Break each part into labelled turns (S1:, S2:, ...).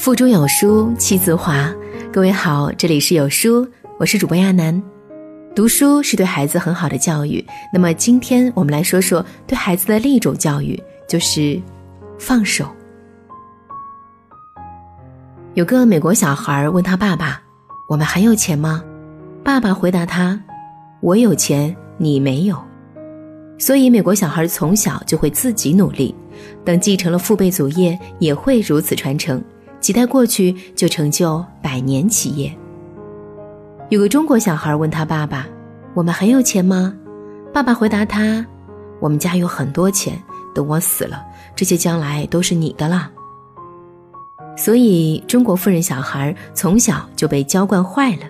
S1: 腹中有书气自华。各位好，这里是有书，我是主播亚楠。读书是对孩子很好的教育。那么今天我们来说说对孩子的另一种教育，就是放手。有个美国小孩问他爸爸：“我们还有钱吗？”爸爸回答他：“我有钱，你没有。”所以美国小孩从小就会自己努力，等继承了父辈祖业，也会如此传承。几代过去，就成就百年企业。有个中国小孩问他爸爸：“我们很有钱吗？”爸爸回答他：“我们家有很多钱，等我死了，这些将来都是你的了。”所以，中国富人小孩从小就被娇惯坏了，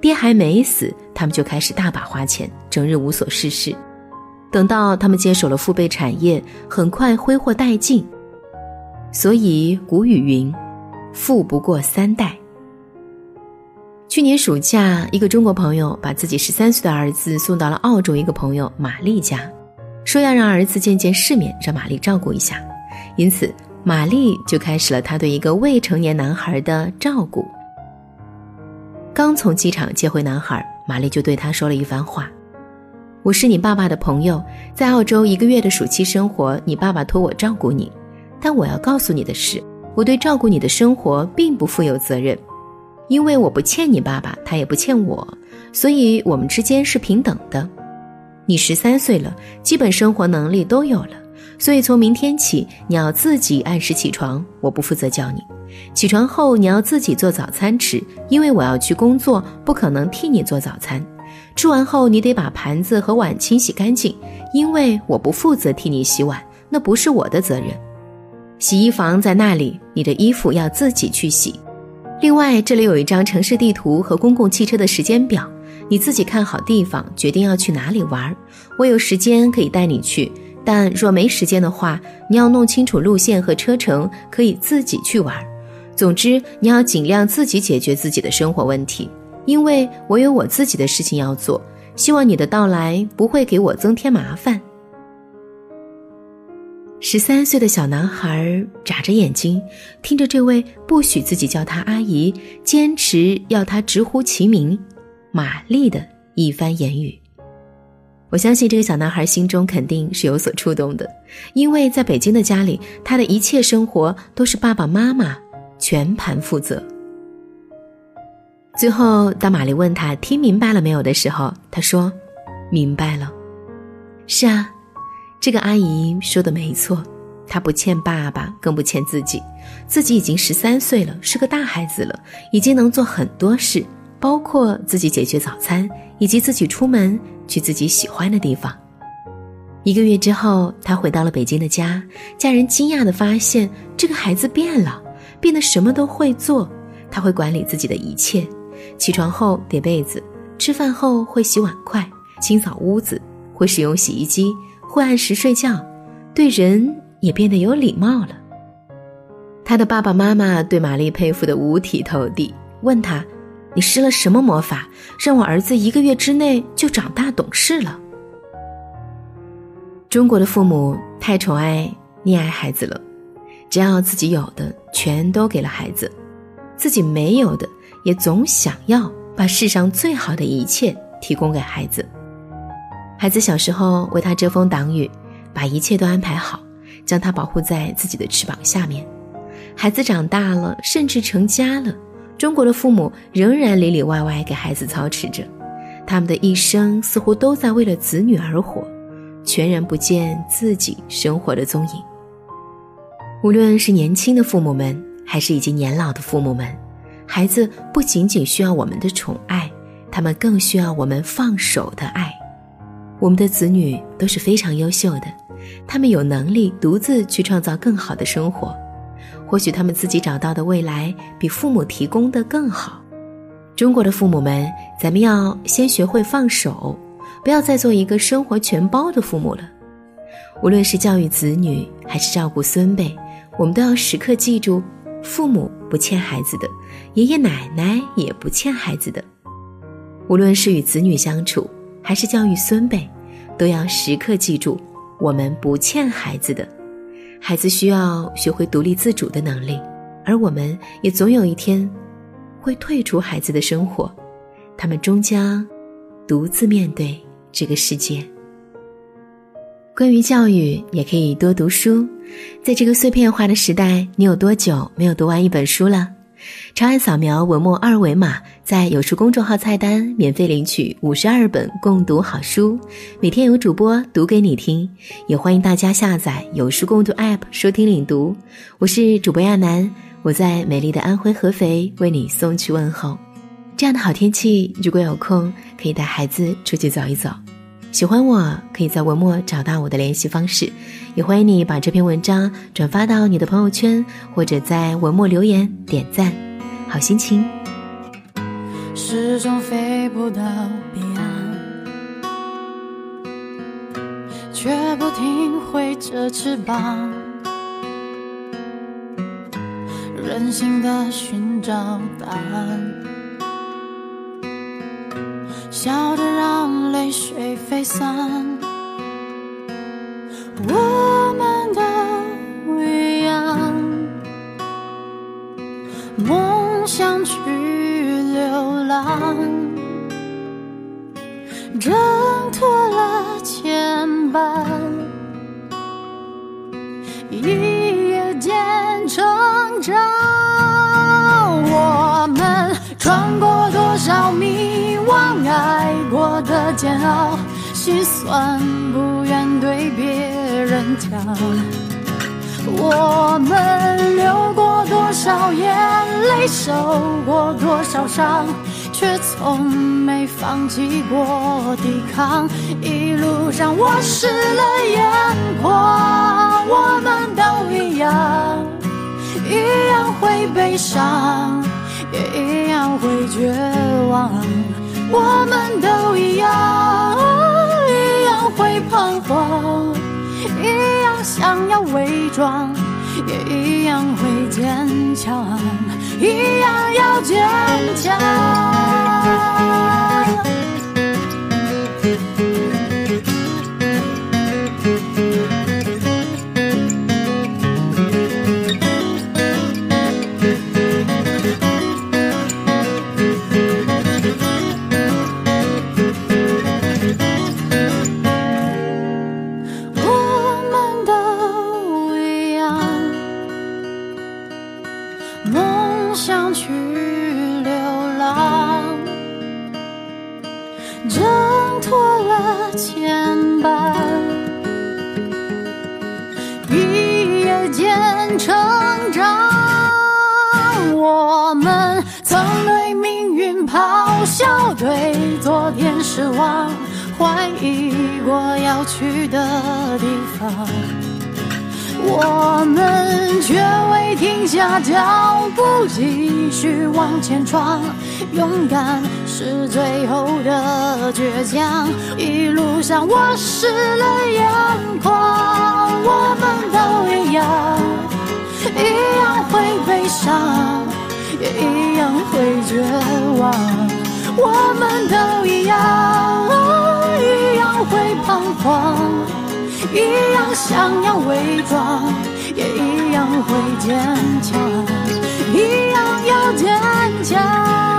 S1: 爹还没死，他们就开始大把花钱，整日无所事事。等到他们接手了父辈产业，很快挥霍殆尽。所以古语云。富不过三代。去年暑假，一个中国朋友把自己十三岁的儿子送到了澳洲一个朋友玛丽家，说要让儿子见见世面，让玛丽照顾一下。因此，玛丽就开始了她对一个未成年男孩的照顾。刚从机场接回男孩，玛丽就对他说了一番话：“我是你爸爸的朋友，在澳洲一个月的暑期生活，你爸爸托我照顾你。但我要告诉你的是。”我对照顾你的生活并不负有责任，因为我不欠你爸爸，他也不欠我，所以我们之间是平等的。你十三岁了，基本生活能力都有了，所以从明天起你要自己按时起床，我不负责叫你。起床后你要自己做早餐吃，因为我要去工作，不可能替你做早餐。吃完后你得把盘子和碗清洗干净，因为我不负责替你洗碗，那不是我的责任。洗衣房在那里，你的衣服要自己去洗。另外，这里有一张城市地图和公共汽车的时间表，你自己看好地方，决定要去哪里玩。我有时间可以带你去，但若没时间的话，你要弄清楚路线和车程，可以自己去玩。总之，你要尽量自己解决自己的生活问题，因为我有我自己的事情要做。希望你的到来不会给我增添麻烦。十三岁的小男孩眨着眼睛，听着这位不许自己叫他阿姨，坚持要他直呼其名——玛丽的一番言语。我相信这个小男孩心中肯定是有所触动的，因为在北京的家里，他的一切生活都是爸爸妈妈全盘负责。最后，当玛丽问他听明白了没有的时候，他说：“明白了。”是啊。这个阿姨说的没错，她不欠爸爸，更不欠自己。自己已经十三岁了，是个大孩子了，已经能做很多事，包括自己解决早餐，以及自己出门去自己喜欢的地方。一个月之后，她回到了北京的家，家人惊讶地发现这个孩子变了，变得什么都会做。他会管理自己的一切，起床后叠被子，吃饭后会洗碗筷、清扫屋子，会使用洗衣机。会按时睡觉，对人也变得有礼貌了。他的爸爸妈妈对玛丽佩服的五体投地，问他：“你施了什么魔法，让我儿子一个月之内就长大懂事了？”中国的父母太宠爱溺爱孩子了，只要自己有的全都给了孩子，自己没有的也总想要把世上最好的一切提供给孩子。孩子小时候为他遮风挡雨，把一切都安排好，将他保护在自己的翅膀下面。孩子长大了，甚至成家了，中国的父母仍然里里外外给孩子操持着，他们的一生似乎都在为了子女而活，全然不见自己生活的踪影。无论是年轻的父母们，还是已经年老的父母们，孩子不仅仅需要我们的宠爱，他们更需要我们放手的爱。我们的子女都是非常优秀的，他们有能力独自去创造更好的生活。或许他们自己找到的未来比父母提供的更好。中国的父母们，咱们要先学会放手，不要再做一个生活全包的父母了。无论是教育子女还是照顾孙辈，我们都要时刻记住：父母不欠孩子的，爷爷奶奶也不欠孩子的。无论是与子女相处，还是教育孙辈，都要时刻记住，我们不欠孩子的。孩子需要学会独立自主的能力，而我们也总有一天会退出孩子的生活，他们终将独自面对这个世界。关于教育，也可以多读书。在这个碎片化的时代，你有多久没有读完一本书了？长按扫描文末二维码，在有书公众号菜单免费领取五十二本共读好书，每天有主播读给你听。也欢迎大家下载有书共读 App 收听领读。我是主播亚楠，我在美丽的安徽合肥为你送去问候。这样的好天气，如果有空，可以带孩子出去走一走。喜欢我，可以在文末找到我的联系方式，也欢迎你把这篇文章转发到你的朋友圈，或者在文末留言点赞。好心情。
S2: 始终飞不到彼岸，却不停挥着翅膀，任性的寻找答案。笑着让泪水飞散，我们都一样，梦想去流浪，挣脱了牵绊，一夜间成长。我们穿过多少心酸不愿对别人讲。我们流过多少眼泪，受过多少伤，却从没放弃过抵抗。一路上我湿了眼眶，我们都一样，一样会悲伤，也一样会绝望。我们都会彷徨，一样想要伪装，也一样会坚强，一样要坚强。一夜间成长我们曾对命运咆哮对昨天失望怀疑过要去的地方。我们却停下脚步，继续往前闯。勇敢是最后的倔强，一路上我湿了眼眶。我们都一样，一样会悲伤，也一样会绝望。我们都一样，一样会彷徨，一样想要伪装，也一样会坚强，一样要坚强。